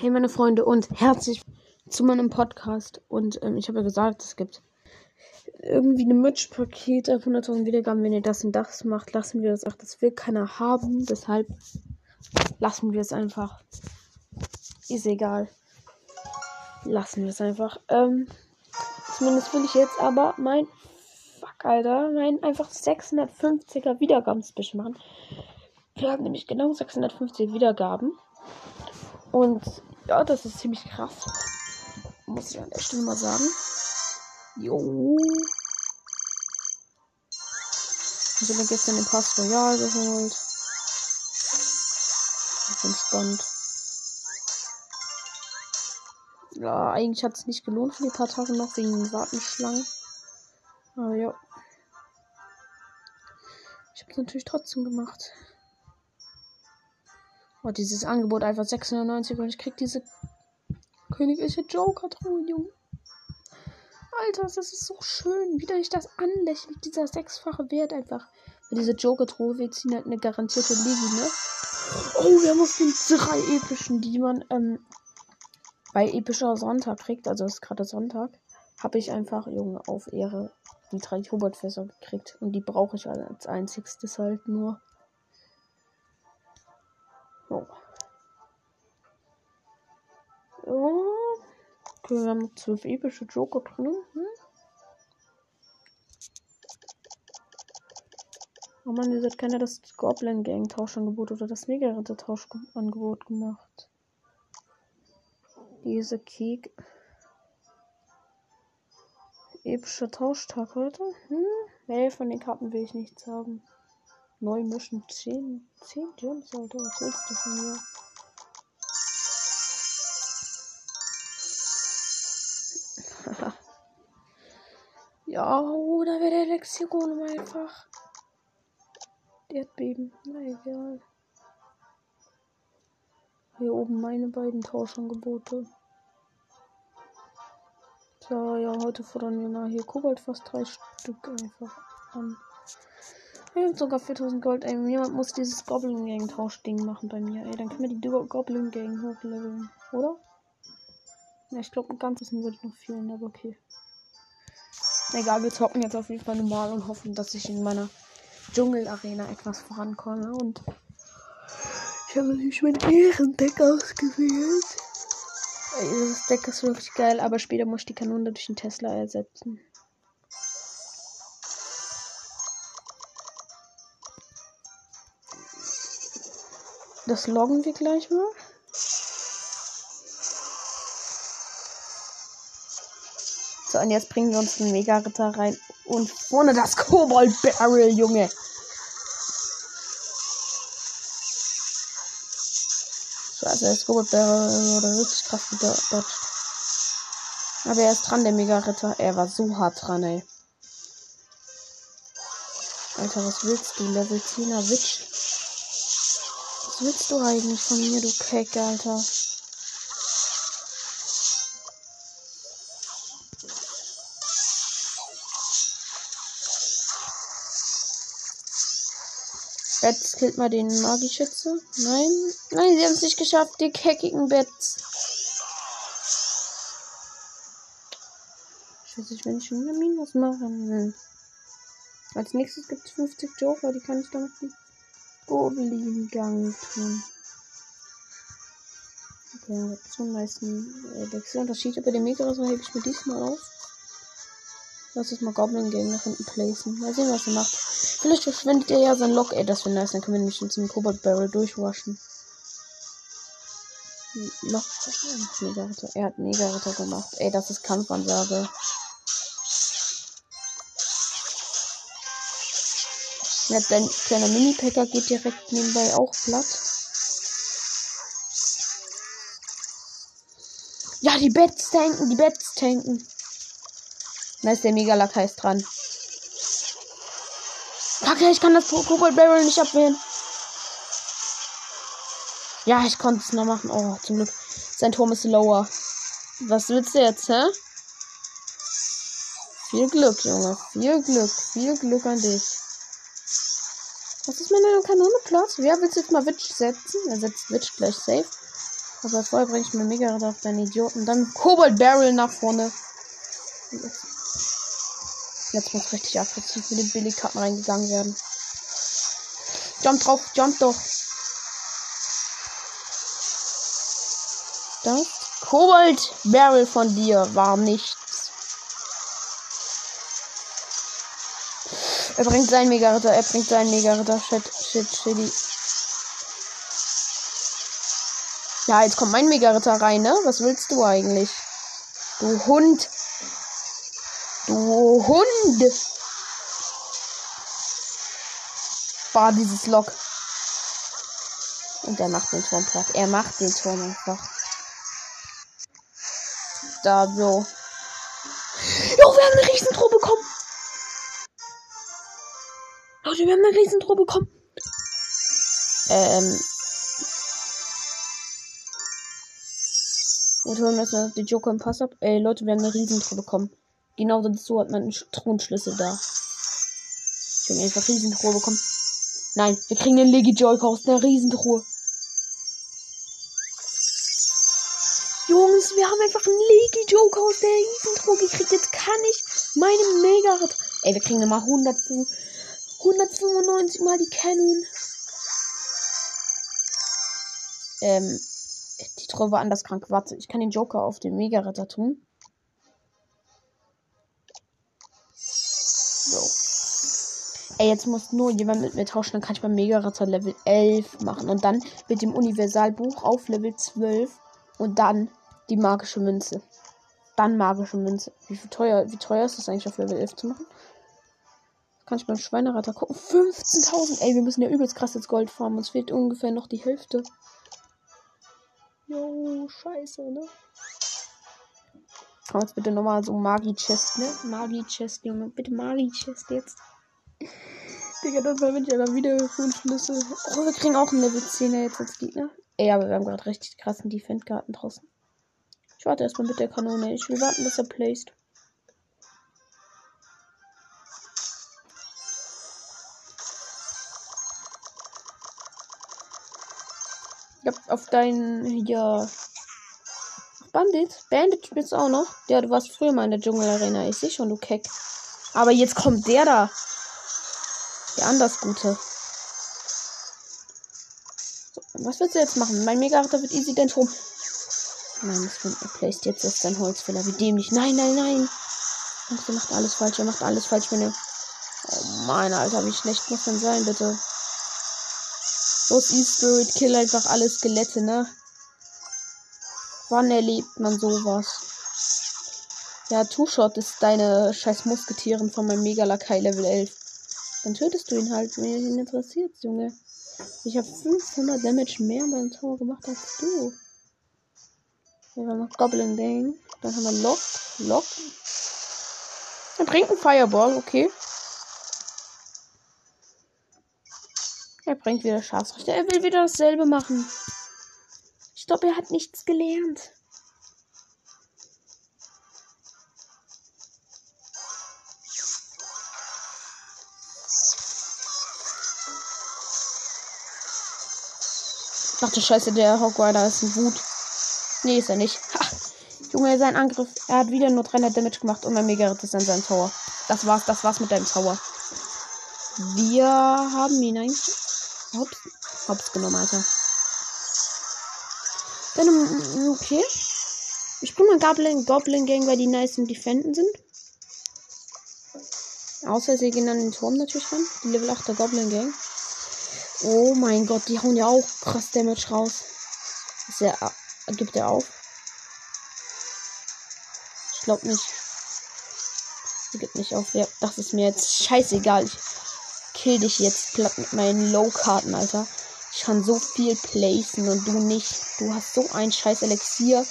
Hey meine Freunde und herzlich zu meinem Podcast. Und ähm, ich habe ja gesagt, es gibt irgendwie eine Match-Paket auf 100.000 Wiedergaben. Wenn ihr das und das macht, lassen wir das. Ach, das will keiner haben. Deshalb lassen wir es einfach. Ist egal. Lassen wir es einfach. Ähm, zumindest will ich jetzt aber mein Fuck, Alter, mein einfach 650er Wiedergaben-Special machen. Wir haben nämlich genau 650 Wiedergaben. Und ja, das ist ziemlich krass. Muss ich an der Stelle mal sagen. Jo. Ich habe gestern den Pass Royal geholt. Ich bin spannend. Ja, eigentlich hat es nicht gelohnt für die paar Tage noch wegen den Wartenschlangen. Aber ja. Ich habe es natürlich trotzdem gemacht. Oh, dieses Angebot einfach 690 und ich krieg diese königliche Joker-Truhe, Junge. Alter, das ist so schön, wie ich das anlächelt. Dieser sechsfache Wert einfach. Für diese Joker-Truhe, wir ziehen halt eine garantierte Ligi, ne? Oh, wir haben auf den drei epischen, die man ähm, bei epischer Sonntag kriegt. Also es ist gerade Sonntag. Habe ich einfach, Junge, auf Ehre die drei Hubert-Fässer gekriegt. Und die brauche ich als einzigstes halt nur. Oh. Oh. Okay, wir haben zwölf epische Joker drin. Hm? Oh man, ihr seid keiner das Goblin Gang Tauschangebot oder das Mega Ritter Tauschangebot gemacht. Diese Kick. Epischer Tauschtag heute. Hm? Nee, von den Karten will ich nichts haben. Neu mischen 10, 10 Gems, Alter. Was willst du von mir? ja, oder wäre der Lexikon einfach. Erdbeben. Na egal. Hier oben meine beiden Tauschangebote. So, ja, heute fordern wir mal hier Kobalt fast drei Stück einfach an. Ich sogar 4000 Gold. Ey, jemand muss dieses Goblin Gang Tauschding machen bei mir. Ey, dann können wir die Goblin Gang hochleveln, oder? Ja, ich glaube, ein ganzes würde noch fehlen, aber okay. Egal, wir zocken jetzt auf jeden Fall normal und hoffen, dass ich in meiner Dschungel-Arena etwas vorankomme. Und ich habe natürlich mein Ehrendeck ausgewählt. Ey, dieses Deck ist wirklich geil, aber später muss ich die Kanone durch den Tesla ersetzen. Das loggen wir gleich mal. So, und jetzt bringen wir uns den Mega-Ritter rein. Und vorne das Kobold-Barrel, Junge. Scheiße, das Kobold-Barrel wurde richtig krass gedodged. Aber er ist dran, der Mega-Ritter. Er war so hart dran, ey. Alter, was willst du? Level 10er Witch. Was willst du eigentlich von mir, du Keck, Alter? Bets killt mal den Magischütze. Nein, nein, sie haben es nicht geschafft, die keckigen. Scheiße, ich will nicht schon wieder Minus machen. Als nächstes gibt es 50 Joker, die kann ich damit nicht. Goblin-Gang tun. Okay, so einen nice äh, Wechselunterschied über den so hebe ich mir diesmal auf. Lass es mal Goblin Gang nach hinten placen. Mal sehen, was er macht. Vielleicht verschwendet er ja sein Lock. Ey, das wäre nice. Dann können wir nämlich zum Cobalt Barrel durchwaschen. Noch Mega Er hat Mega Ritter gemacht. Ey, das ist Kampfansage. Ja, dein kleiner Mini-Packer geht direkt nebenbei auch platt. Ja, die Bets tanken, die Bets tanken. Da ist der Megalakai ist dran. Okay, ich kann das Kobold Barrel nicht abwehren. Ja, ich konnte es noch machen. Oh, zum Glück. Sein Turm ist lower. Was willst du jetzt, hä? Viel Glück, Junge. Viel Glück. Viel Glück an dich. Was ist meine Kanone Platz? Wer willst du jetzt mal Witch setzen? Er setzt Witch gleich safe. Aber vorher bringe ich mir mega auf deinen Idioten. Dann Cobalt Barrel nach vorne. Jetzt muss richtig aggressiv mit den Billigkarten reingegangen werden. Jump drauf, jump doch. Das Cobalt Barrel von dir war nichts. Er bringt seinen Mega-Ritter, er bringt seinen Mega-Ritter. Shit, shit, shitty. Ja, jetzt kommt mein Mega-Ritter rein, ne? Was willst du eigentlich? Du Hund. Du Hund. War dieses Lock. Und er macht den Turm platt. Er macht den Turm einfach. Da so. Jo, wir haben eine Riesentruhe bekommen. Leute, wir haben eine Riesentruhe bekommen. Ähm. Und holen erstmal die Joker im Pass ab. Ey, Leute, wir haben eine Riesentruhe bekommen. Genau so hat man einen Thronschlüssel da. Ich habe einfach Riesentruhe bekommen. Nein, wir kriegen den Legi Joker aus der Riesentruhe. Jungs, wir haben einfach einen Legi Joker aus der Riesentruhe gekriegt. Jetzt kann ich meine Mega. Ey, wir kriegen immer 100, 195 mal die Cannon. Ähm, die Truhe war anders krank. Warte, ich kann den Joker auf den Mega-Ritter tun. So. Ey, jetzt muss nur jemand mit mir tauschen, dann kann ich beim Mega-Ritter Level 11 machen. Und dann mit dem Universalbuch auf Level 12. Und dann die magische Münze. Dann magische Münze. Wie teuer, wie teuer ist das eigentlich auf Level 11 zu machen? Kann ich beim Schweinereiter gucken. 15.000. Ey, wir müssen ja übelst krass jetzt Gold farmen. Uns fehlt ungefähr noch die Hälfte. Jo, scheiße, ne? Komm jetzt bitte nochmal so Magi-Chest, ne? Magi-Chest, Junge. Bitte Magi-Chest jetzt. Digga, das war ich aber wieder fünf Schlüssel. Oh, wir kriegen auch einen Level 10er jetzt als Gegner. Ey, aber wir haben gerade richtig krassen Defend-Karten draußen. Ich warte erstmal mit der Kanone. Ich will warten, bis er placed. Ja, auf deinen ja Bandit. Bandit spielst auch noch. Ja, du warst früher mal in der Dschungelarena. Ich sehe schon, du Keck. Aber jetzt kommt der da. Der anders Gute. So, was willst du jetzt machen? Mein Mega-Ritter wird easy den Turm. Nein, das er placed jetzt ist ein Holzfäller. Wie dämlich. Nein, nein, nein. er macht alles falsch. Er macht alles falsch, wenn er. Oh mein Alter, wie schlecht muss denn sein, bitte? Los, E-Spirit, kill einfach alle Skelette, ne? Wann erlebt man sowas? Ja, Two-Shot ist deine scheiß Musketieren von meinem Mega-Lakai Level 11. Dann tötest du ihn halt, wenn ihn interessiert, Junge. Ich habe 500 Damage mehr beim Tor gemacht als du. Wir haben noch Goblin Ding. Dann haben wir Lock. Lock. Er bringt einen Fireball, okay. Er bringt wieder Schafsrichter. Er will wieder dasselbe machen. Ich glaube, er hat nichts gelernt. Ach du Scheiße, der Hogrider ist ein Wut. Nee, ist er nicht. Ha. Junge, sein Angriff. Er hat wieder nur 300 Damage gemacht und mein Mega ist an seinem Tower. Das war's, das war's mit deinem Tower. Wir haben ihn eigentlich. Hops, hops genommen, Alter. Dann, mm, okay. Ich bring mal Goblin, Goblin Gang, weil die nice im Defenden sind. Außer sie gehen in den Turm natürlich ran. Die Level 8 der Goblin Gang. Oh mein Gott, die hauen ja auch krass Damage raus. Ist er, gibt er auf? Ich glaube nicht. Er gibt nicht auf. Ja, das ist mir jetzt scheißegal. Ich kill dich jetzt platt mit meinen Low-Karten, Alter. Ich kann so viel placen und du nicht. Du hast so ein scheiß Elixier.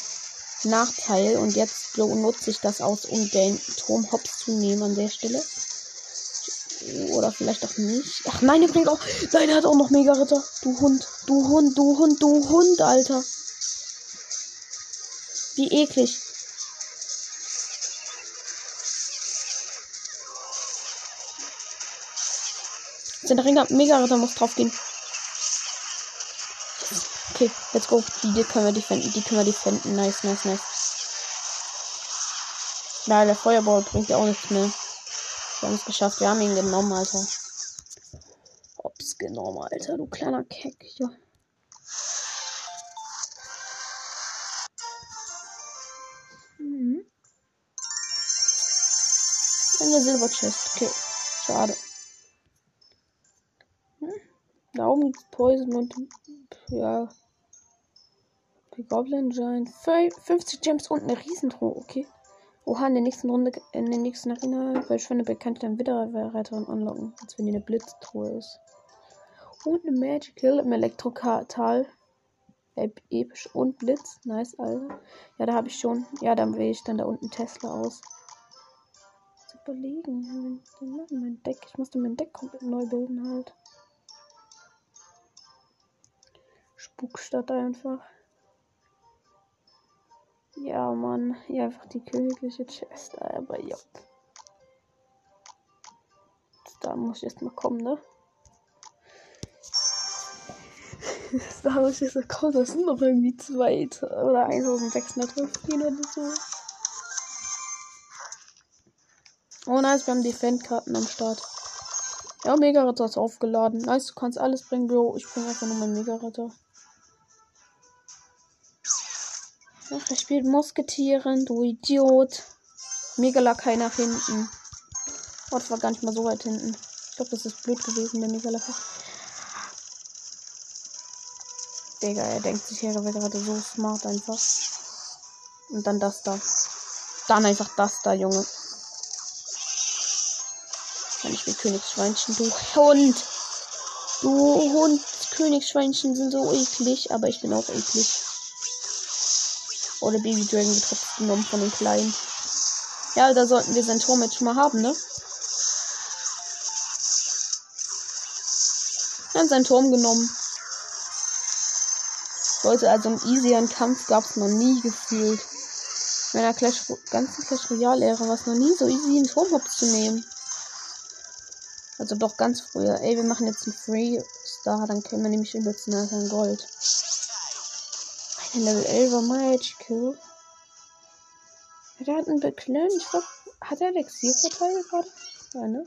Nachteil und jetzt nutze ich das aus, um den Turm Hops zu nehmen an der Stelle. Oder vielleicht auch nicht. Ach nein, der bringt auch. Nein, der hat auch noch Mega Ritter. Du Hund, du Hund, du Hund, du Hund, Alter. Wie eklig. Der Ringer Mega Ritter muss drauf gehen. Okay, let's go. Die, die können wir defenden. Die können wir defenden. Nice, nice, nice. Ja, der Feuerball bringt ja auch nichts mehr. Wir haben es geschafft. Wir haben ihn genommen, Alter. Hops genommen, Alter. Du kleiner Keck. Ja. Mhm. Eine Silberchest. Okay. Schade. Da oben gibt's Poison und ja. Die Goblin Giant. 50 Gems und eine Riesentruhe. Okay. Oha, in der nächsten Runde, in der nächsten Arena, eine bekannte dann wieder Reiterin unlocken, als wenn die eine Blitztruhe ist. Und eine Magical im Elektrokartal. Episch und Blitz. Nice, Alter. Ja, da habe ich schon. Ja, dann wähle ich dann da unten Tesla aus. Zu überlegen. Mein Deck. Ich musste mein Deck komplett neu bilden halt. Spukstadt einfach. Ja, Mann. Ja, einfach die königliche Chest. Aber ja. Da muss ich erstmal kommen, ne? da muss ich erstmal kommen. Das sind noch irgendwie zwei oder 1650 oder so. Oh nice, wir haben Defend-Karten am Start. Ja, Mega-Ritter ist aufgeladen. Nice, du kannst alles bringen, Bro. Ich bringe einfach nur meinen Mega-Ritter. Ach, er spielt Musketieren, du Idiot. Megalakai nach hinten. Oh, das war gar nicht mal so weit hinten. Ich glaube, das ist blöd gewesen, der Megalakai. Digga, er denkt sich, er wäre gerade so smart einfach. Und dann das da. Dann einfach das da, Junge. Kann ich mit Königsschweinchen, du Hund. Du Hund. Königsschweinchen sind so eklig, aber ich bin auch eklig. Oder Baby Dragon wird genommen von den Kleinen. Ja, da sollten wir sein Tor schon mal haben, ne? Wir haben seinen Turm genommen. Leute, also einen easieren Kampf gab es noch nie gefühlt. In meiner Clash, ganzen Clash Royale Ära war es noch nie so easy, einen Turmhops zu nehmen. Also doch ganz früher. Ey, wir machen jetzt einen Free Star, dann können wir nämlich übelst nachher Gold. Ein Level 11 Magical. Der hat einen Beklennen. Ich glaub, hat er Elixierverteil gerade? Ja, ne?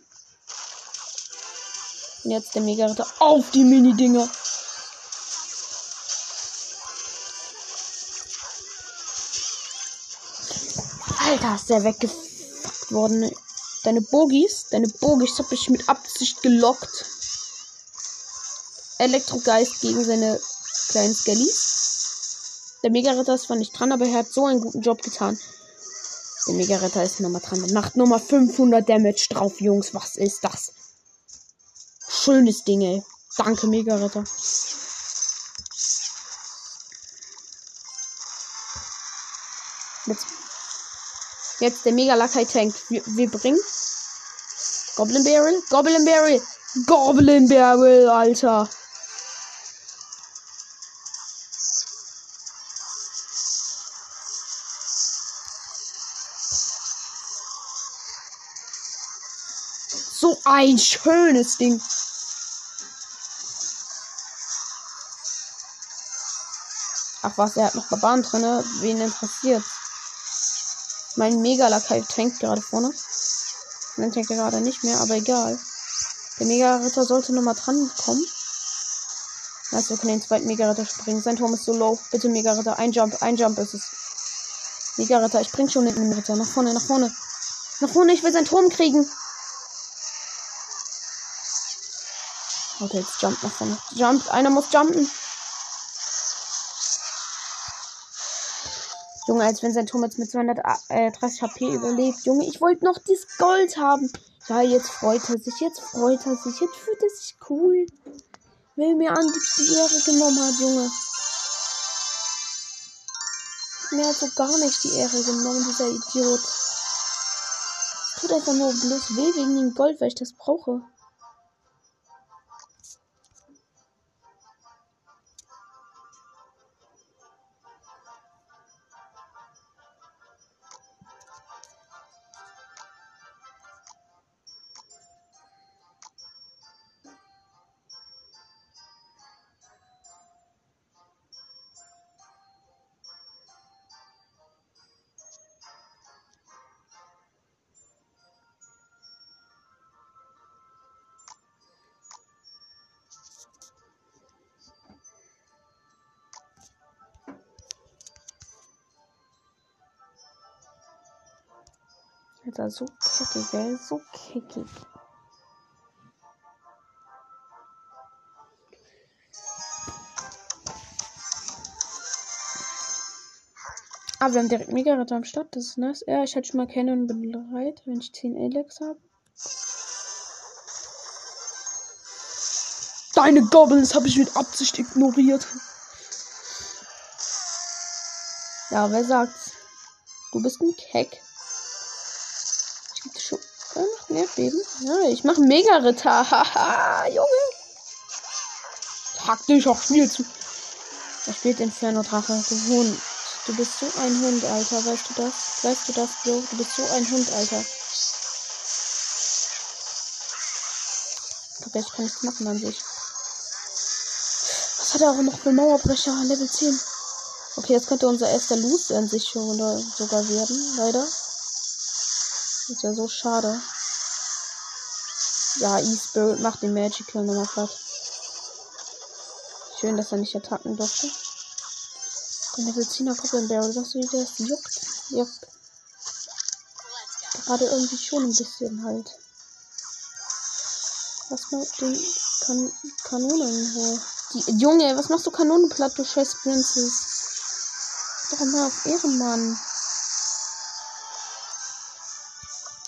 Und jetzt der Mega-Ritter auf die Mini-Dinger. Alter, ist der weggefuckt worden. Deine Bogies, deine Bogies habe ich mit Absicht gelockt. Elektrogeist gegen seine kleinen Skellys. Der Mega-Ritter ist zwar nicht dran, aber er hat so einen guten Job getan. Der Mega-Ritter ist nochmal dran. Der macht nochmal 500 Damage drauf, Jungs. Was ist das? Schönes Ding, ey. Danke, Mega-Ritter. Jetzt, jetzt der mega lakai tank wir, wir, bringen Goblin Barrel, Goblin Barrel, Goblin Barrel, Alter. So ein schönes Ding. Ach was, er hat noch Barbaren drin. Wen interessiert? Mein Mega-Lakai tankt gerade vorne. Dann tankt er gerade nicht mehr, aber egal. Der Mega-Ritter sollte nochmal dran kommen. Also wir können den zweiten Mega-Ritter springen. Sein Turm ist so low. Bitte Mega-Ritter. Ein Jump, ein Jump ist es. Mega-Ritter, ich bring schon den Ritter. Nach vorne, nach vorne. Nach vorne, ich will seinen Turm kriegen. Warte, jetzt jumpt nach vorne. Jumpt, einer muss jumpen. Junge, als wenn sein Turm jetzt mit 230 HP überlebt. Junge, ich wollte noch dieses Gold haben. Ja, jetzt freut er sich, jetzt freut er sich, jetzt fühlt er sich cool. Will mir an, die Ehre genommen hat, Junge. Mir hat so gar nicht die Ehre genommen, dieser Idiot. Tut einfach nur bloß weh wegen dem Gold, weil ich das brauche. Alter, so keckig, ey. So keckig. Ah, wir haben direkt Mega-Ritter am Start. Das ist nice. Ja, ich hatte schon mal kennen und bin bereit, wenn ich 10 Alex habe. Deine Goblins habe ich mit Absicht ignoriert. Ja, wer sagt's? Du bist ein Keck. Äh, noch mehr Beben. Ja, ich mache Mega-Ritter. Haha, Junge. Taktisch auch viel zu. Er spielt Inferno Drache. Du Hund. Du bist so ein Hund, Alter. Weißt du das? Weißt du das, Bro? Du bist so ein Hund, Alter. Okay, ich kann nichts machen an sich. Was hat er auch noch für Mauerbrecher? Level 10. Okay, jetzt könnte unser erster Loose an sich schon sogar werden, leider. Das wäre so schade. Ja, E-Spirit macht den Magical nochmal platt. Schön, dass er nicht attacken durfte. Der 10er Goblin Barrel, sagst du, der juckt? Juckt. Gerade irgendwie schon ein bisschen halt. Lass mal den kan Kanonen hoch. Die, Junge, was machst du Kanonenplatt, du scheiß Princess? Doch mal auf Ehrenmann.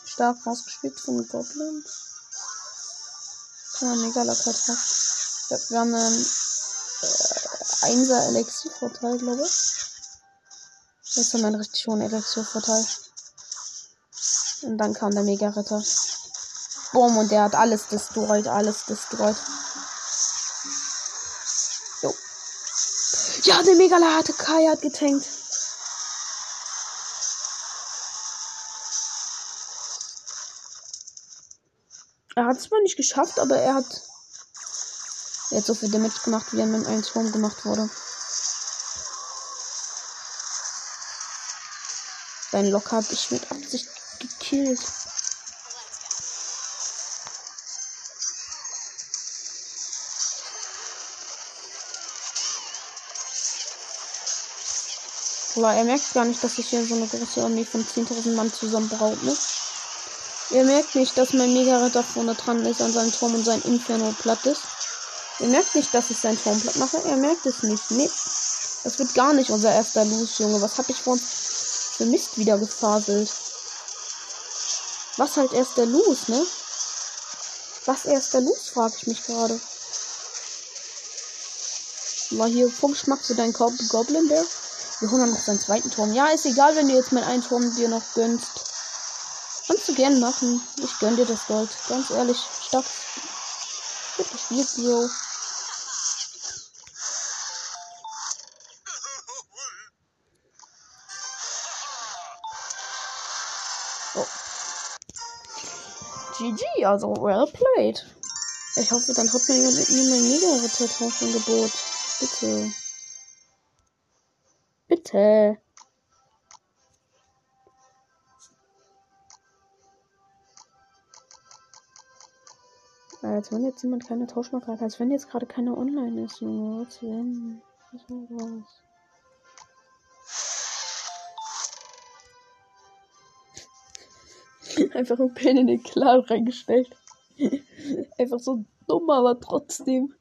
Stark rausgespielt von Goblins. Ja, mega locker drauf. Ja, wir haben einen äh, 1er Elixiervorteil, glaube ich. Das ist ein richtig hohen Elixiervorteil. Und dann kam der Mega-Ritter. Boom, und der hat alles destroyed, alles destroyed. Jo. Ja, der Megala hatte Kai hat getankt. Er hat es zwar nicht geschafft, aber er hat, hat so viel Damage gemacht, wie er mit einem Turm gemacht wurde. Sein Lock habe ich mit Absicht gekillt. Aber er merkt gar nicht, dass ich hier so eine große Armee von 10.000 Mann zusammenbraut, ne? Er merkt nicht, dass mein Mega-Ritter vorne dran ist an seinem Turm und sein Inferno platt ist. Er merkt nicht, dass ich sein Turm platt mache. Er merkt es nicht. Nee. Das wird gar nicht unser erster Loose, Junge. Was hab ich vor uns für Mist wieder gefaselt? Was halt erst der Loose, ne? Was erst der Loose, frage ich mich gerade. War hier vom Schmack zu deinem Goblin Bear? Wir holen noch seinen zweiten Turm. Ja, ist egal, wenn du jetzt mit einem Turm dir noch gönnst. Du gern machen. Ich gönn dir das Gold. Ganz ehrlich. Stopp. Gut gespielt, Bio. GG, also well played. Ich hoffe, dann hat mir mit mir mein Mega-Retter-Tauschangebot. Bitte. Bitte. Als wenn jetzt jemand keine Tauschmarke hat. Als wenn jetzt gerade keine online ist, Junge. Was wenn? Was war das? Einfach ein Pin in den Clan reingestellt. Einfach so dumm, aber trotzdem.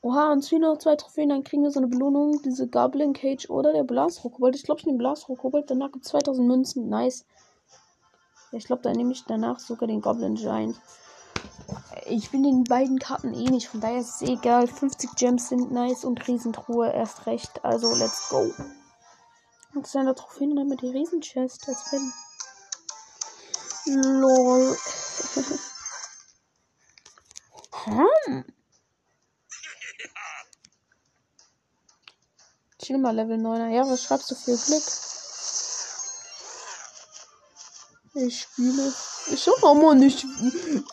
Oha, uns fehlen noch zwei Trophäen, dann kriegen wir so eine Belohnung. Diese Goblin Cage oder der Blasrohrkobold. Ich glaube, ich nehme Blasrohrkobold. Danach gibt es 2000 Münzen. Nice. Ich glaube, dann nehme ich danach sogar den Goblin Giant. Ich bin den beiden Karten eh nicht, von daher ist es egal. 50 Gems sind nice und Riesentruhe erst recht. Also, let's go. Und seine Trophäen dann mit die Riesenchest, als wenn. Lol. hm. Chill mal Level 9er. Ja, was schreibst du für Glück? Ich spiele. Ich auch mal nicht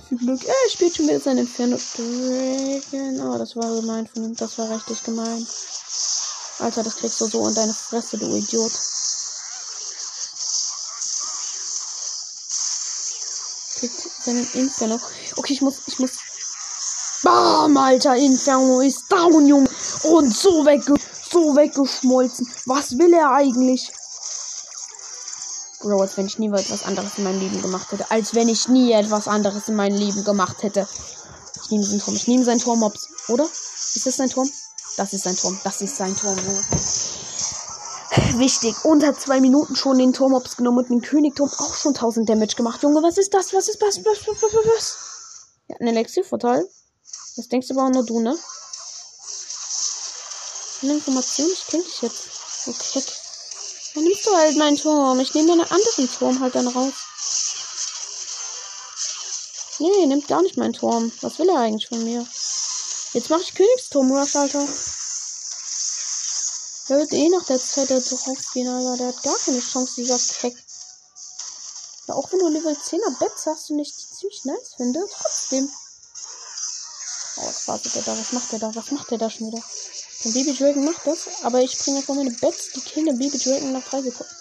viel Glück. Er spielt schon wieder sein Inferno Dragon. Oh, das war gemein von ihm. Das war richtig gemein. Alter, das kriegst du so in deine Fresse, du Idiot. Kriegt seinen Inferno. Okay, ich muss, ich muss. Bam, Alter, Inferno ist down, Junge. Und so wegge so weggeschmolzen. Was will er eigentlich? Bro, als wenn ich nie etwas anderes in meinem Leben gemacht hätte. Als wenn ich nie etwas anderes in meinem Leben gemacht hätte. Ich nehme seinen Turm. Ich nehme seinen Turm, Mops. Oder? Ist das sein Turm? Das ist sein Turm. Das ist sein Turm. Wichtig. Unter zwei Minuten schon den Turmops genommen und den Königturm auch schon 1000 Damage gemacht. Junge, was ist das? Was ist das? Was, was, was, was? Ja, ein Elixiervorteil. Das denkst du aber auch nur du, ne? Eine Information, ich kenn dich jetzt. Okay. Dann nimmst du halt meinen Turm. Ich nehme einen anderen Turm halt dann raus. Nee, nimmt gar nicht meinen Turm. Was will er eigentlich von mir? Jetzt mache ich Königsturm, Rush, Alter. Der wird eh nach der Zeit da drauf gehen, aber der hat gar keine Chance, dieser Keck. Ja, auch wenn du Level 10er Bets hast ich die ziemlich nice finde, trotzdem. Oh, was wartet der da? Was macht der da? Was macht der da schon wieder? Der Baby Dragon macht das, aber ich bringe einfach meine Bets, die killen den Baby Dragon nach drei Sekunden.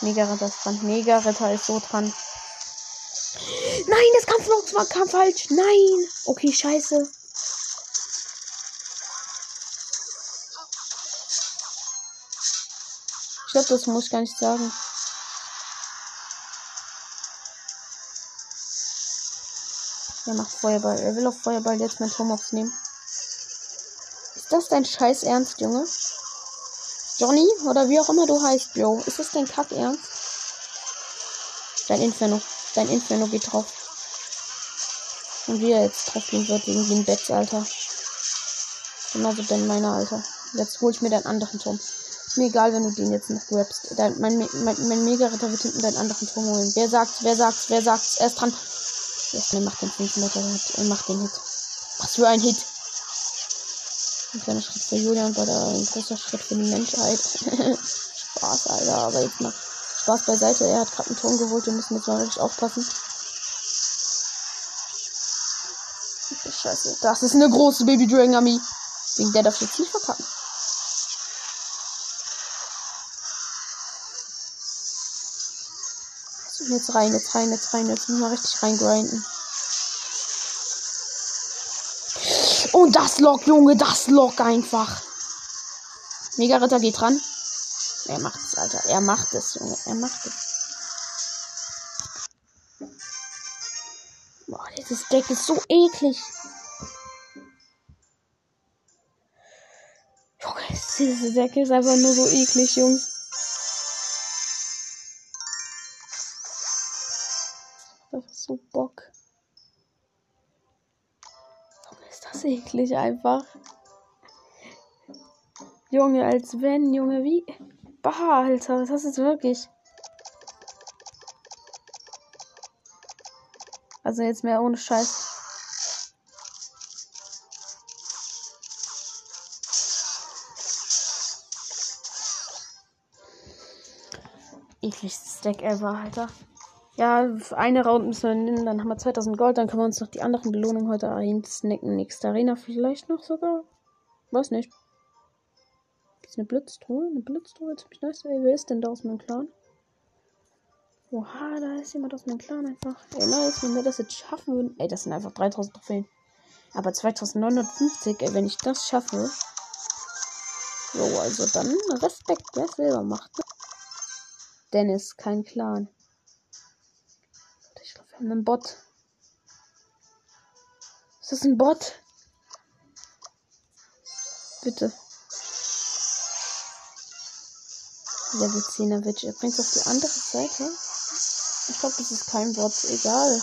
Mega Ritter ist dran. Mega Ritter ist so dran. Nein, das Kampf kam falsch. Nein. Okay, scheiße. Ich glaube, das muss ich gar nicht sagen. Er macht Feuerball. Er will auf Feuerball jetzt mein Turm aufnehmen. Ist das dein Scheiß Ernst, Junge? Johnny oder wie auch immer du heißt, Bro. Ist das dein Kack Ernst? Dein Inferno. Dein Inferno geht drauf. Und wie er jetzt drauf gehen wird, irgendwie ein Bett, Alter. Genauso denn meiner, Alter. Jetzt hol ich mir deinen anderen Turm. Ist mir egal, wenn du den jetzt noch grabst. Dein, mein, mein, mein Mega-Ritter wird hinten deinen anderen Turm holen. Wer sagt's, wer sagt's, wer sagt's? Er ist dran. Er macht den 5 Meter Hit. Er macht den Hit. Was für ein Hit. Ein kleiner Schritt für Julian, war da ein großer Schritt für die Menschheit. Spaß, Alter. Aber jetzt mal Spaß beiseite. Er hat gerade einen Turm geholt. Wir müssen jetzt mal richtig aufpassen. Scheiße. Das ist eine große Baby Dragon Army. Wegen der darf jetzt nicht verkacken. So, jetzt rein, jetzt rein, jetzt rein. Jetzt müssen wir richtig reingrinden. Und das Lock, Junge, das Lock einfach. Mega Ritter geht dran. Er macht es, Alter. Er macht es, Junge. Er macht es. Boah, dieses Deck ist so eklig. Junge, diese Deck ist einfach nur so eklig, Jungs. Das ist so Bock. Eklig einfach. Junge, als wenn, Junge, wie. Bah, Alter, was hast du wirklich? Also jetzt mehr ohne Scheiß. Ekligstes Deck ever, Alter. Ja, eine Round müssen wir nehmen, dann haben wir 2000 Gold, dann können wir uns noch die anderen Belohnungen heute einsnacken. Nächste Arena vielleicht noch sogar. Weiß nicht. Ist eine Blitztruhe? Eine Blitztruhe, ziemlich nice. Ey, wer ist denn da aus meinem Clan? Oha, da ist jemand aus meinem Clan einfach. Ey, nice, wenn wir das jetzt schaffen würden. Ey, das sind einfach 3000 Trophäen. Aber 2950, ey, wenn ich das schaffe. So, also dann Respekt, wer es selber macht. Ne? Dennis, kein Clan. Einen Bot. Ist das ein Bot? Bitte. Level 10er Witch. Er bringt auf die andere Seite. Ich glaube, das ist kein Bot. Egal.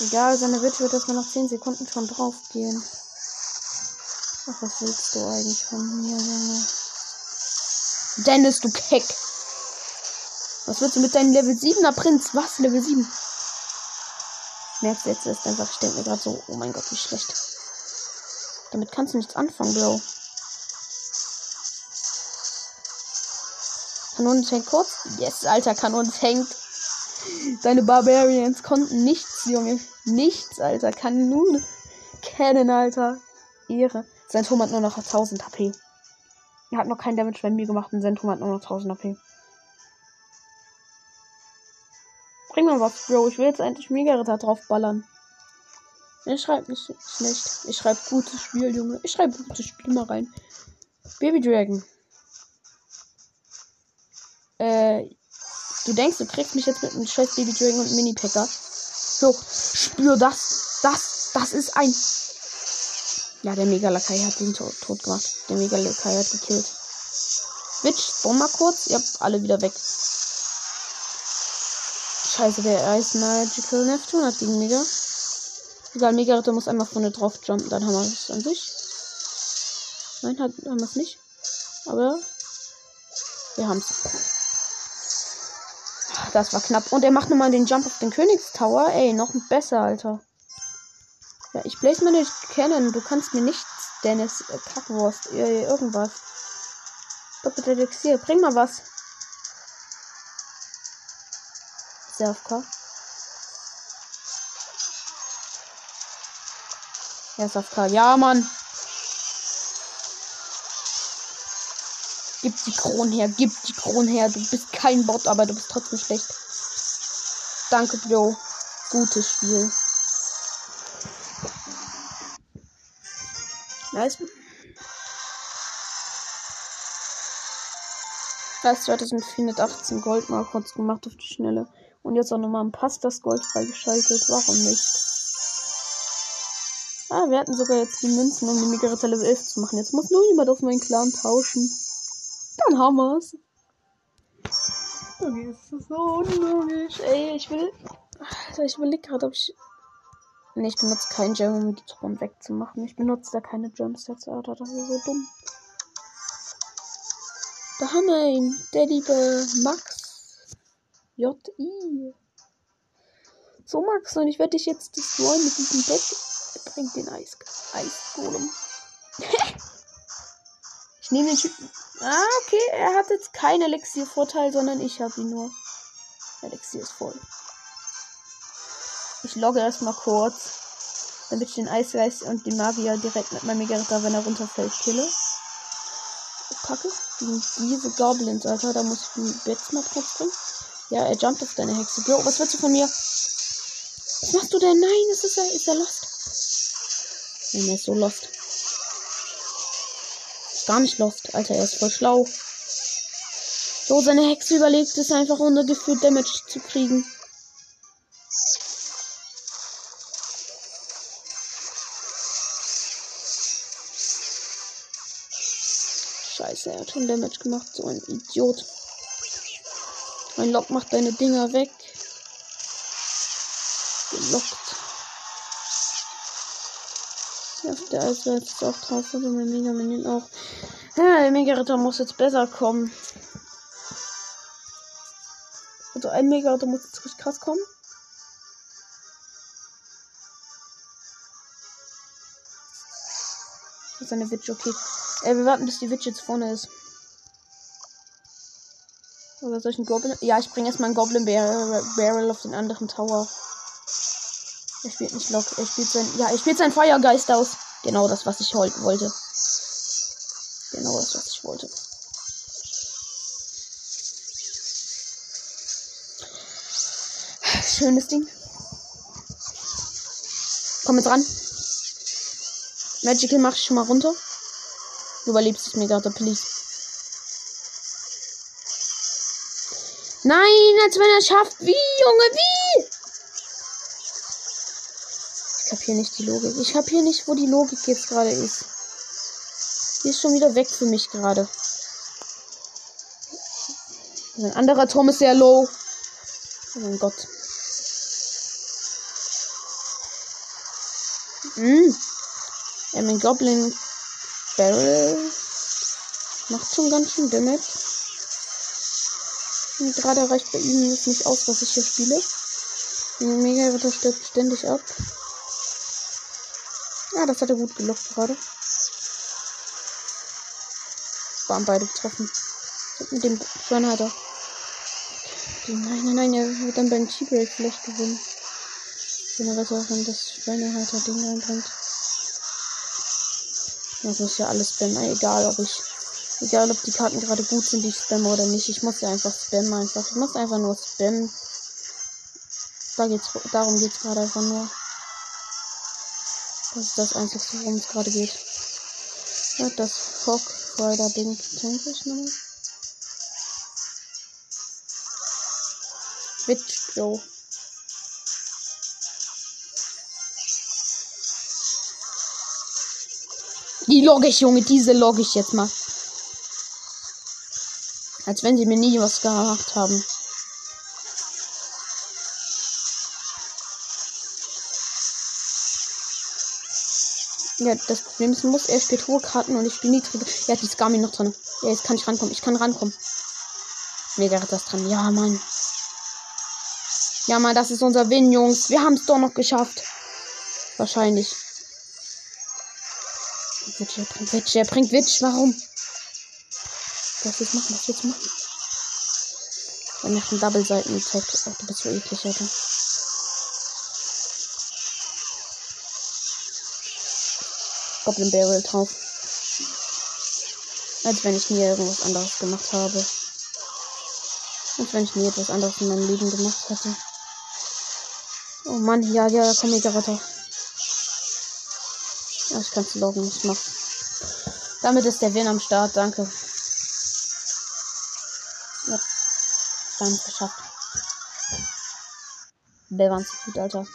Egal, seine Witch wird erstmal nach 10 Sekunden schon drauf gehen. Ach, was willst du eigentlich von mir, Junge? Dennis, du Keck! Was willst du mit deinem Level 7er Prinz? Was? Level 7? Jetzt ist einfach, ich denke mir gerade so, oh mein Gott, wie schlecht. Damit kannst du nichts anfangen, Bro. Kanonentank kurz. Yes, alter Kanonentank. Deine Barbarians konnten nichts, Junge. Nichts, alter. Kanone. Cannon, alter. Ehre. Sein Turm hat nur noch 1000 HP. Er hat noch kein Damage bei mir gemacht und sein Turm hat nur noch 1000 HP. Mal was, Bro. Ich will jetzt endlich Mega-Ritter draufballern. Ich schreibe nicht schlecht. Ich schreibe gutes Spiel, Junge. Ich schreibe gutes Spiel mal rein. Baby Dragon. Äh, Du denkst, du kriegst mich jetzt mit einem scheiß Baby Dragon und Mini Packer. So, spür das. Das, das ist ein. Ja, der Mega Lakai hat den tot, tot gemacht. Der Mega Lakai hat gekillt. Witch, spawn mal kurz. Ihr habt alle wieder weg. Scheiße, der Ice Magical Neptune hat gegen Mega. Egal, Mega Ritter muss einmal vorne drauf jumpen, dann haben wir es an sich. Nein, hat, haben wir es nicht. Aber wir haben es. Das war knapp. Und er macht nochmal den Jump auf den Königstower. Ey, noch besser, Alter. Ja, ich blaze meine Cannon. Du kannst mir nichts, Dennis. Äh, Kackwurst. Äh, irgendwas. Doppelt Elixier. Bring mal was. Selfcar. Ja, Selfcar. Ja, Mann. Gib die Kronen her, gib die Kronen her. Du bist kein Bot, aber du bist trotzdem schlecht. Danke, Bro. Gutes Spiel. Nice. Erst 2418 Gold mal kurz gemacht auf die Schnelle. Und jetzt auch nochmal ein Pass das Gold freigeschaltet. Warum nicht? Ah, wir hatten sogar jetzt die Münzen, um die Megarita Level 11 zu machen. Jetzt muss nur jemand auf meinen Clan tauschen. Dann haben wir's. Okay, ist das so unlogisch. Ey, ich will. Alter, ich überlege gerade, ob ich. Ne, ich benutze keinen Gem, um die Thron wegzumachen. Ich benutze da keine Gemsets, Alter. Das ist so dumm. Da haben wir ihn. Der liebe Max. J.I. So, Max, und ich werde dich jetzt destroyen mit diesem Deck. Bringt den Eis. Eisgolem. ich nehme den Typen. Ah, okay. Er hat jetzt keinen Elixier-Vorteil, sondern ich habe ihn nur. Elixier ist voll. Ich logge erstmal kurz, damit ich den Eisgeist und den Magier direkt mit meinem Megarita, wenn er runterfällt, kille. Oh, Kacke. Diese Goblins, Alter. Da muss ich den Betz mal drauf bringen. Ja, er jumpt auf deine Hexe. Bro, was willst du von mir? Was machst du denn? Nein, das ist er. Ist er lost? Nein, er ist so lost gar nicht lost. Alter, er ist voll schlau. So, seine Hexe überlegt es einfach ohne Gefühl Damage zu kriegen. Scheiße, er hat schon Damage gemacht. So ein Idiot. Mein Lock macht deine Dinger weg. Gelockt. Ja, der Eiswelt ist auch drauf, aber mein Mega Minion auch. Ja, der Mega Ritter muss jetzt besser kommen. Also ein Mega Ritter muss jetzt richtig krass kommen. Das ist eine Witch, okay. Äh, wir warten, bis die Witch jetzt vorne ist. Oder soll ich einen Goblin? Ja, ich bringe erstmal einen Goblin Barrel auf den anderen Tower. Er spielt nicht Lock. Er spielt sein. Ja, er spielt sein Feuergeist aus. Genau das, was ich heute wollte. Genau das, was ich wollte. Schönes Ding. Komm jetzt ran. Magical mach ich schon mal runter. Du überlebst es mir gerade, please. Nein, als wenn er schafft. Wie, Junge, wie? Ich kapiere nicht die Logik. Ich kapiere nicht, wo die Logik jetzt gerade ist. Die ist schon wieder weg für mich gerade. Ein anderer Turm ist sehr low. Oh mein Gott. Hm. Ja, mein Goblin Barrel macht schon ganz schön Damage. Gerade reicht bei ihm es nicht aus, was ich hier spiele. Mega Ritter stirbt ständig ab. Ja, das hat er gut gelockt gerade. Waren beide getroffen. Mit dem Schweinhalter. Nein, nein, nein, er wird dann beim T-Break vielleicht gewinnen. Wenn er besser wenn das Schweinehalter-Ding reinbringt. Das ist ja alles spammen. Egal, ob ich. Egal, ob die Karten gerade gut sind, die ich spamme oder nicht. Ich muss ja einfach spammen einfach. Ich muss einfach nur spammen. Da geht's, darum geht's gerade einfach nur. Das ist das Einzige, worum es gerade geht. Ja, das Hawk Rider Ding tank ich nochmal. Witch, Bro. Die logge ich, Junge. Diese logge ich jetzt mal. Als wenn sie mir nie was gemacht haben. Ja, das Problem ist, muss er spielt hohe Karten und ich spiele niedrige. Ja, die Skami noch drin. Ja, jetzt kann ich rankommen. Ich kann rankommen. Mega das dran. Ja, Mann. Ja, Mann, das ist unser Win, Jungs. Wir haben es doch noch geschafft. Wahrscheinlich. Witch, er bringt Witch, er bringt Witch. Warum? Was du machen? Was du machen? Er macht einen Double-Seiten-Effekt. Oh, du bist so eklig, Alter. Goblin Barrel drauf. Als wenn ich nie irgendwas anderes gemacht habe. Als wenn ich nie etwas anderes in meinem Leben gemacht hätte. Oh Mann, ja, ja, komm, Mega-Ritter. Ja, ich kann es loggen, ich mach's. Damit ist der Win am Start, danke. Dann geschafft. Der war so gut, Alter.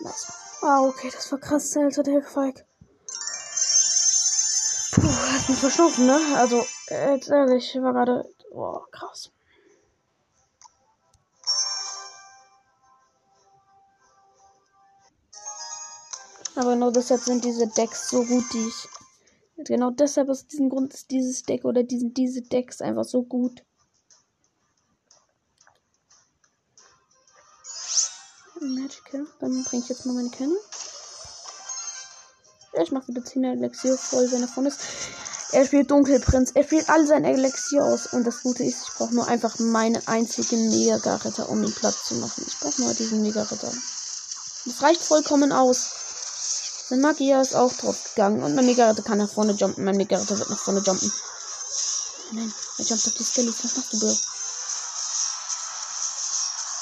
Nice. Ah, okay, das war krass, Alter, der Feig. Puh, hat mich verschnupfen, ne? Also, jetzt ehrlich, war gerade. Boah, krass. Aber genau deshalb sind diese Decks so gut, die ich. Genau deshalb aus diesem Grund ist dieses Deck oder diesen, diese Decks einfach so gut. Magical. Dann bringe ich jetzt mal meine Kenne. Ja, ich mache wieder 10 Elixier voll, wenn er von ist. Er spielt Dunkelprinz. Er spielt all sein Elixier aus. Und das Gute ist, ich brauche nur einfach meinen einzigen Mega-Ritter, um ihn platt zu machen. Ich brauche nur diesen Mega-Ritter. Das reicht vollkommen aus. Sein Magier ist auch drauf gegangen. Und mein Mega-Ritter kann nach vorne jumpen. Mein Mega-Ritter wird nach vorne jumpen. Nein, er jumpt auf die Skellies. Was machst du, Bro?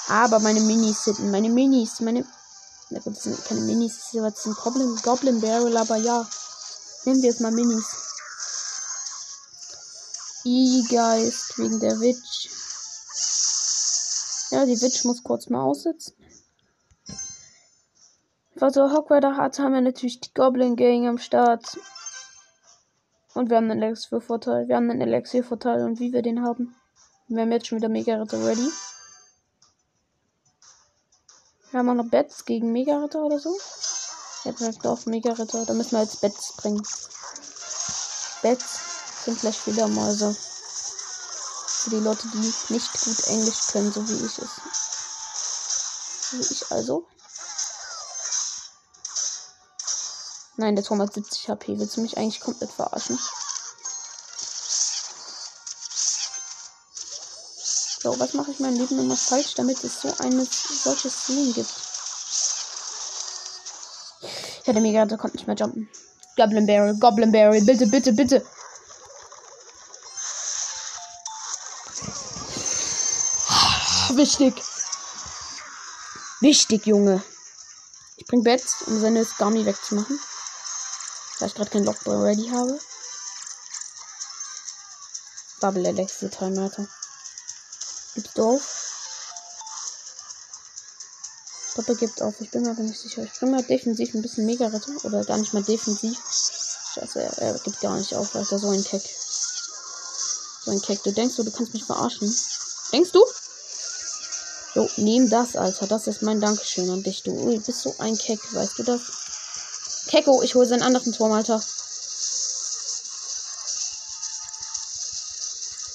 Aber meine Minis sind meine Minis, meine. Na gut, das sind keine Minis, das sind Goblin, Goblin Barrel, aber ja. Nehmen wir jetzt mal Minis. E-Geist wegen der Witch. Ja, die Witch muss kurz mal aussitzen. Was so Hogwarts hat, haben wir natürlich die Goblin Gang am Start. Und wir haben einen Elixier-Vorteil. Wir haben einen Elixier-Vorteil und wie wir den haben. Wir haben jetzt schon wieder Mega-Ritter ready. Wir haben auch noch Bets gegen Mega-Ritter oder so. Jetzt sagt auch Mega-Ritter. Da müssen wir jetzt Bets bringen. Bets sind vielleicht Fledermäuse. Für die Leute, die nicht gut Englisch können, so wie ich es. So wie ich also. Nein, der Turm hat 70 HP. Willst du mich eigentlich komplett verarschen? So, was mache ich mein Leben immer falsch, damit es so eine solche Szenen gibt? Ja, der Mega, der konnte nicht mehr jumpen. Goblin Barrel, Goblin Barrel, bitte, bitte, bitte. Wichtig. Wichtig, Junge. Ich bring Bets, um seine Skami wegzumachen. Da ich gerade kein Lockball ready habe. Bubble Alexa Time, Alter. Gibt's auf? Doppel gibt auf. Ich bin mir aber nicht sicher. Ich bin mal defensiv ein bisschen mega retter. Oder gar nicht mal defensiv. Scheiße, er, er gibt gar nicht auf, Alter. So ein Keck. So ein Keck. Du denkst du, du kannst mich verarschen? Denkst du? Jo, nehm das, Alter. Das ist mein Dankeschön an dich, du. Bist so ein Keck, weißt du das? Kecko, ich hole seinen anderen Turm, Alter.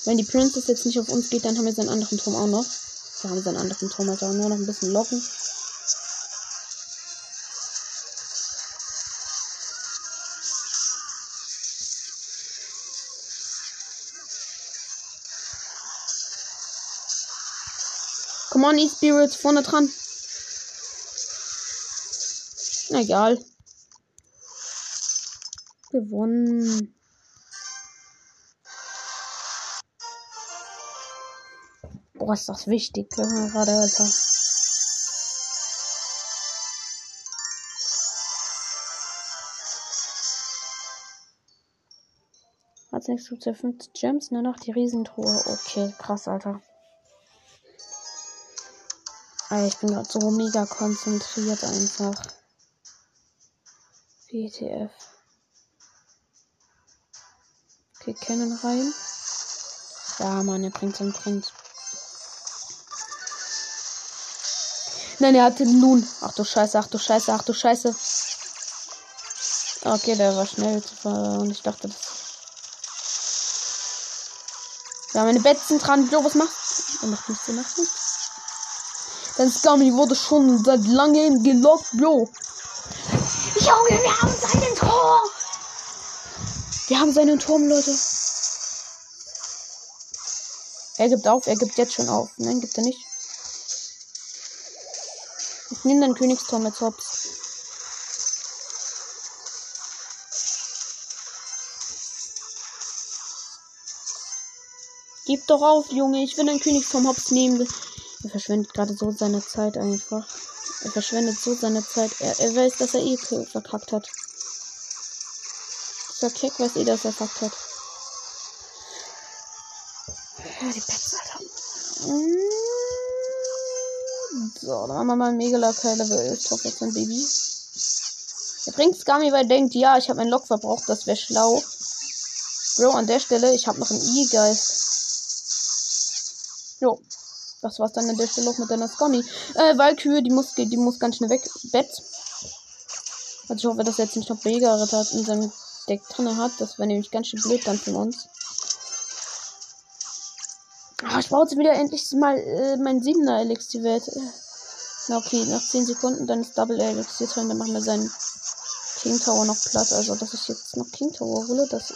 Wenn die Princess jetzt nicht auf uns geht, dann haben wir seinen anderen Turm auch noch. Wir haben seinen anderen Turm, Alter. Nur noch ein bisschen locken. Come on, E-Spirits, vorne dran. Na egal. Gewonnen. Boah, ist das wichtig, gerade, Alter. Als nächstes gibt es ja 50 Gems, nur noch die Riesentruhe. Okay, krass, Alter. Alter, ich bin gerade so mega konzentriert einfach. WTF. Cannon rein. Ja, Mann, er bringt seinen Prinz. Nein, er hat den Loon. Ach du Scheiße, ach du Scheiße, ach du Scheiße. Okay, der war schnell zu und ich dachte, das. Ja, meine Betten dran. Bro, was macht? Er macht nichts, er macht nichts. Dein Scummy wurde schon seit langem gelockt, Bro. Junge, wir haben seinen Turm. Wir haben seinen Turm, Leute. Er gibt auf, er gibt jetzt schon auf. Nein, gibt er nicht. Ich nehme den Königsturm jetzt hops. Gib doch auf, Junge. Ich will den Königsturm hops nehmen. Er verschwendet gerade so seine Zeit einfach. Er verschwendet so seine Zeit. Er, er weiß, dass er eh verkackt hat. Dieser Keck weiß eh, dass er verkackt hat. Ja, die Pets, Alter. Mm. So, dann haben wir mal Megalakai Level 11 drauf jetzt ein Baby. Er bringt Scummy, weil er denkt, ja, ich habe meinen Lock verbraucht, das wäre schlau. Bro, an der Stelle, ich habe noch einen E-Geist. Jo. Das war's dann an der Stelle auch mit deiner Scummy. Äh, Valkyrie, die muss, die muss ganz schnell weg. Bett. Also ich hoffe, dass er jetzt nicht noch Mega-Ritter in seinem Deck drin hat. Das wäre nämlich ganz schön blöd dann von uns. Ach, ich brauche jetzt wieder endlich mal äh, mein 7er Elixier wert. Na okay, nach 10 Sekunden dann ist Double Elixier drin. Dann machen wir seinen King Tower noch platt. Also, dass ich jetzt noch King Tower hole, das,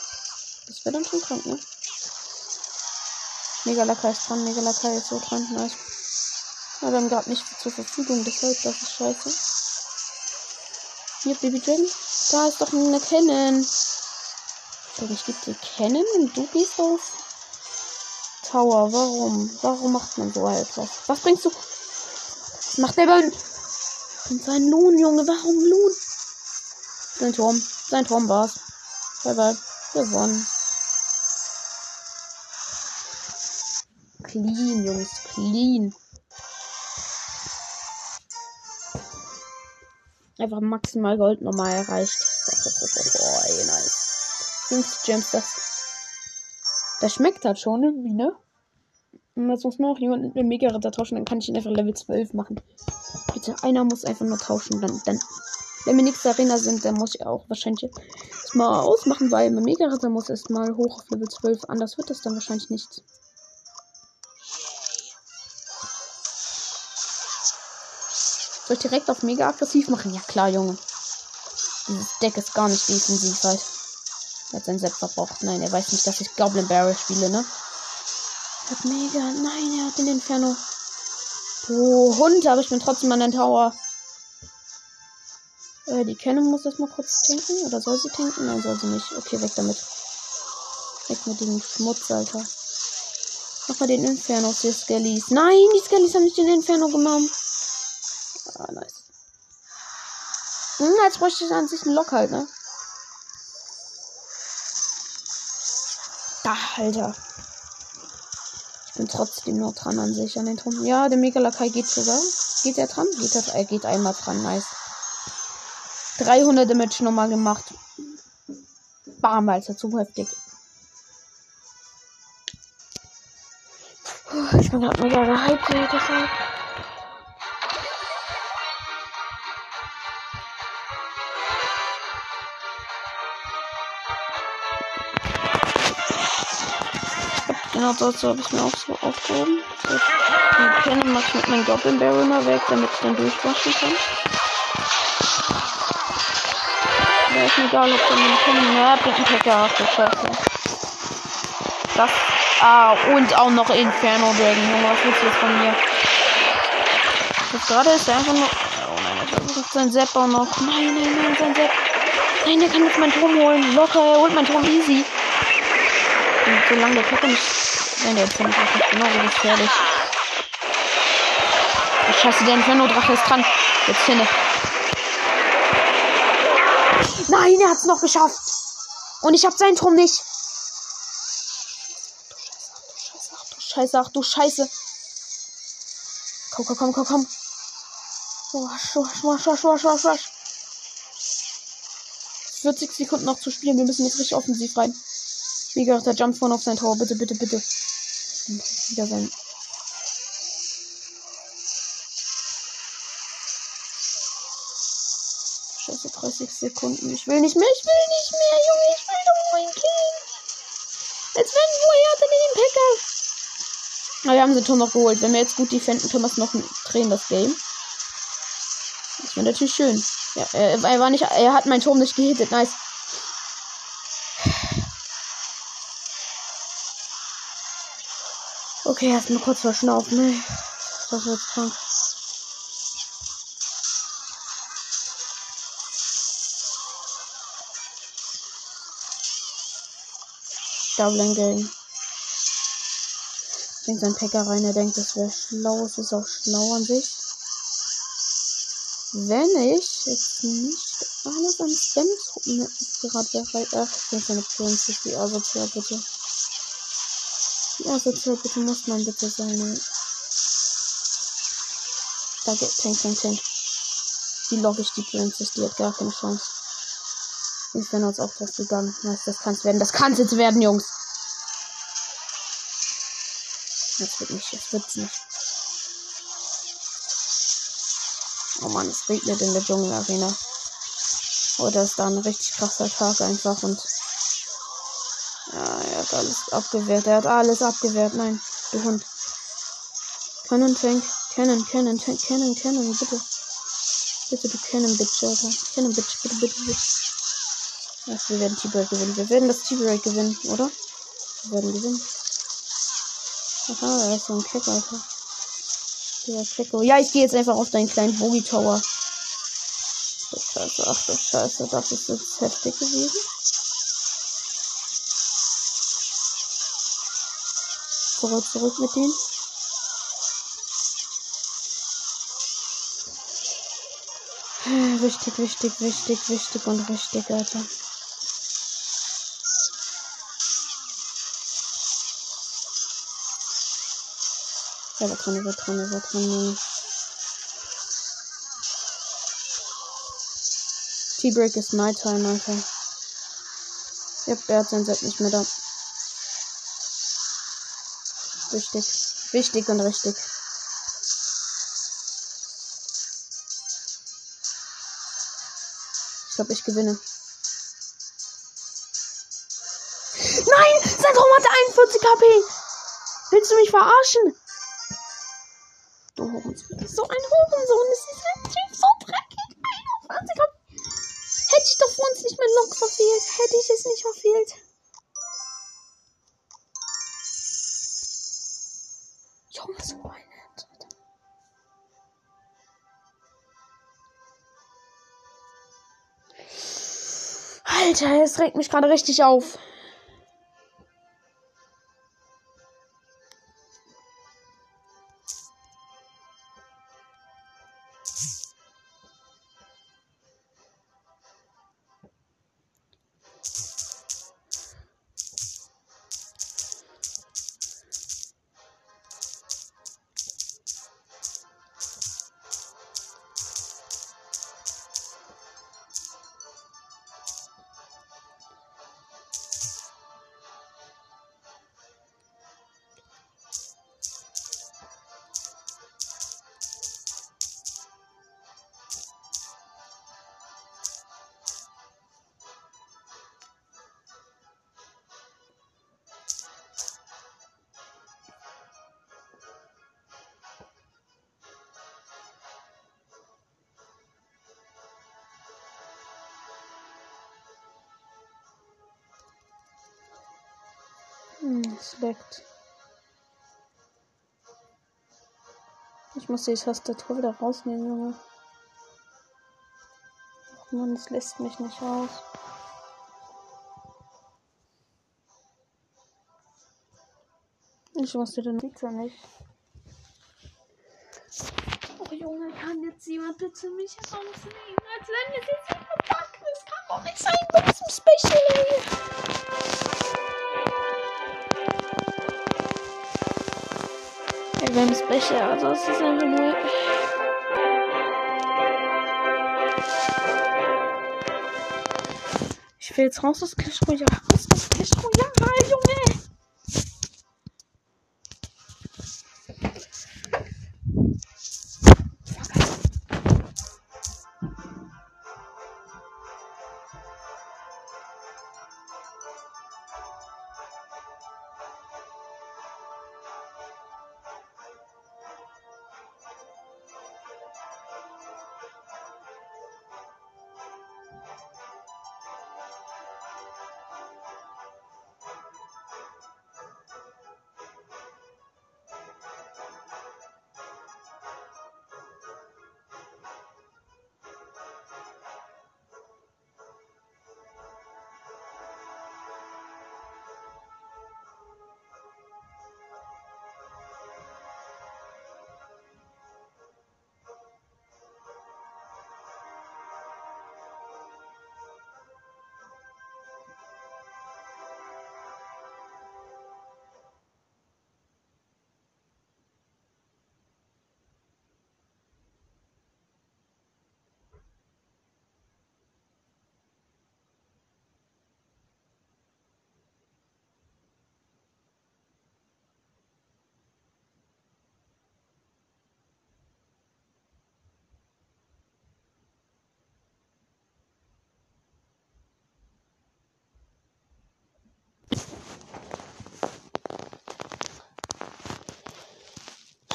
das wäre dann schon krank, ne? Mega Lacker ist dran, Mega Lacker ist so dran. Nice. Ja, wir haben gerade nicht zur Verfügung, deshalb, das ist scheiße. Hier, Baby Dragon. Da ist doch eine Cannon. Ich gebe dir Cannon und du gehst auf Tower. Warum? Warum macht man so etwas? Was bringst du? Was macht der denn? Und sein Lohn, Junge. Warum Lohn? Sein Turm. Sein Turm war's. Bye bye. Gewonnen. Clean, Jungs. Clean. Einfach maximal Gold nochmal erreicht. Oh, nice. 50 Gems, das. Das schmeckt halt schon irgendwie, ne? Und jetzt muss nur noch jemand mit einem Mega-Ritter tauschen, dann kann ich ihn einfach Level 12 machen. Bitte, einer muss einfach nur tauschen, dann, dann. Wenn wir nächste Arena sind, dann muss ich auch wahrscheinlich das mal ausmachen, weil mein Mega-Ritter muss erstmal hoch auf Level 12. Anders wird das dann wahrscheinlich nichts. Soll ich direkt auf mega aggressiv machen? Ja klar, Junge. Dieses Deck ist gar nicht defensiv halt. Er hat sein Set verbraucht. Nein, er weiß nicht, dass ich Goblin Barrel spiele, ne? Hat mega. Nein, er hat den Inferno. Oh, Hund, aber ich bin trotzdem an den Tower. Äh, die Cannon muss das mal kurz tanken. Oder soll sie tanken? Nein, soll sie nicht. Okay, weg damit. Weg mit dem Schmutz, Alter. Mach mal den Inferno die Skellies. Nein, die Skellies haben nicht den Inferno genommen. Ah, nice. Hm, jetzt bräuchte ich an sich einen Lock halt, ne? Alter. Ich bin trotzdem nur dran an sich, an den Turm. Ja, der Megalakai geht sogar. Geht er dran? Geht er, er geht einmal dran, nice. 300 Damage nochmal gemacht. Bam, ja zu heftig. Ich bin gerade mega gehypt, deshalb. Genau dazu habe ich mir auch so aufgehoben. So, die Cannon mache ich mit meinem Goblin Barrel mal weg, damit ich dann durchwaschen kann. Da ist mir egal, ob der mit Cannon. Ja, Blickenpacker, ach du Scheiße. Das. Ah, und auch noch Inferno Dragon. Junge, was willst du jetzt von mir? Jetzt gerade ist einfach nur. Oh nein, er versucht sein Sepp auch noch. Nein, nein, nein, sein Sepp. Nein, der kann jetzt meinen Turm holen. Locker, er holt meinen Turm easy. Und solange der Kacke nicht. Nein, der Inferno ist nicht genau so gefährlich. Oh, scheiße, der Inferno-Drache ist dran. Jetzt hin. Nein, er hat es noch geschafft. Und ich habe seinen Turm nicht. Scheiße, ach du Scheiße. Komm, komm, komm, komm, komm. Wasch, wasch, wasch, wasch, wasch, wasch, wasch. 40 Sekunden noch zu spielen. Wir müssen jetzt richtig offensiv rein. Wie gesagt, der jumpt vorne auf sein Tor. Bitte, bitte, bitte. Wieder sein. Scheiße, 30 Sekunden. Ich will nicht mehr, ich will nicht mehr, Junge. Ich will doch nur ein Kill. Jetzt werden woher hat er den Packer? Aber wir haben den Turm noch geholt. Wenn wir jetzt gut defenden, können wir es noch drehen, das Game. Das wäre natürlich schön. Ja, er, er war nicht, er hat meinen Turm nicht gehittet. Nice. Okay, erstmal kurz verschnaufen, ne? Das wird krank. Double Gang. Bringt sein Packer rein, er denkt, das wäre schlau. Es ist auch schlau an sich. Wenn ich jetzt nicht alles an Spams gerade bereit. Ach, ich bin seine Princess, die asozial, bitte. Die asozial, bitte muss man bitte sein. Da geht Tank, Tank, Tank. Die logge ich, die Princess, die hat gar keine Chance. Ist wenn uns auch drauf gegangen. Das kann's werden. Das kann's jetzt werden, Jungs. Das wird nicht, das wird's nicht. Oh man, es regnet in der Dschungelarena. Heute ist da ein richtig krasser Tag einfach und. Ja, er hat alles abgewehrt. Er hat alles abgewehrt. Nein, du Hund. Cannon Tank. Cannon, Cannon, Tank, Cannon, Cannon, bitte. Bitte, du Cannon, Bitch, Alter. Cannon, Bitch, bitte, bitte, bitte. Ach, wir werden T-Break gewinnen. Wir werden das T-Break gewinnen, oder? Wir werden gewinnen. Aha, er ist so ein Keck, Alter. Der Kecko. Ja, ich gehe jetzt einfach auf deinen kleinen Bogie Tower. Ach du Scheiße, ach du Scheiße, das ist jetzt heftig gewesen. Zurück, zurück mit denen. Wichtig, wichtig, wichtig, wichtig und richtig, Alter. Ja, wir dran, wir dran, wir dran. T-Break ist my time, Alter. Ja, er hat sein Set nicht mehr da. Wichtig. Wichtig und richtig. Ich glaube, ich gewinne. Nein! Sein Raum hatte 41 KP! Willst du mich verarschen? Du Hurensohn. So ein Hurensohn. Das ist ein Typ so dreckig. 41 KP. Hätte ich doch vor uns nicht mein Lock verfehlt. Hätte ich es nicht verfehlt. Alter, es regt mich gerade richtig auf. Muss die Tastatur wieder rausnehmen, Junge. Ach es lässt mich nicht raus. Ich wusste den Pizza nicht. Oh Junge, kann jetzt jemand bitte mich rausnehmen? Als wenn es jetzt jemand packt. Das kann doch nicht sein bei diesem Special. Das Becher, also es ist einfach nur. Ich will jetzt raus aus Clash Royale. Raus aus Clash Royale, Junge!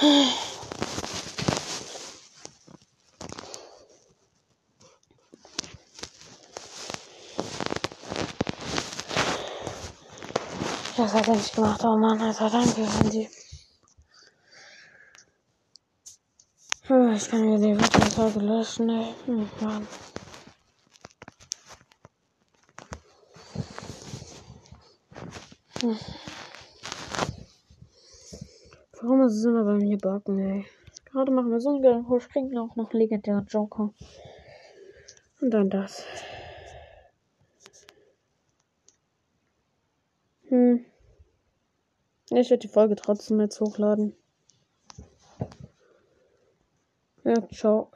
Das hat er nicht gemacht. Oh Mann, Alter, danke, Handy. Ich kann mir die Videofolge löschen, ey. Hm, Mann. Hm. Es immer bei mir backen, ey? Gerade machen wir so einen geilen Push, kriegen auch noch legendären Joker. Und dann das. Hm. Ich werde die Folge trotzdem jetzt hochladen. Ja, ciao.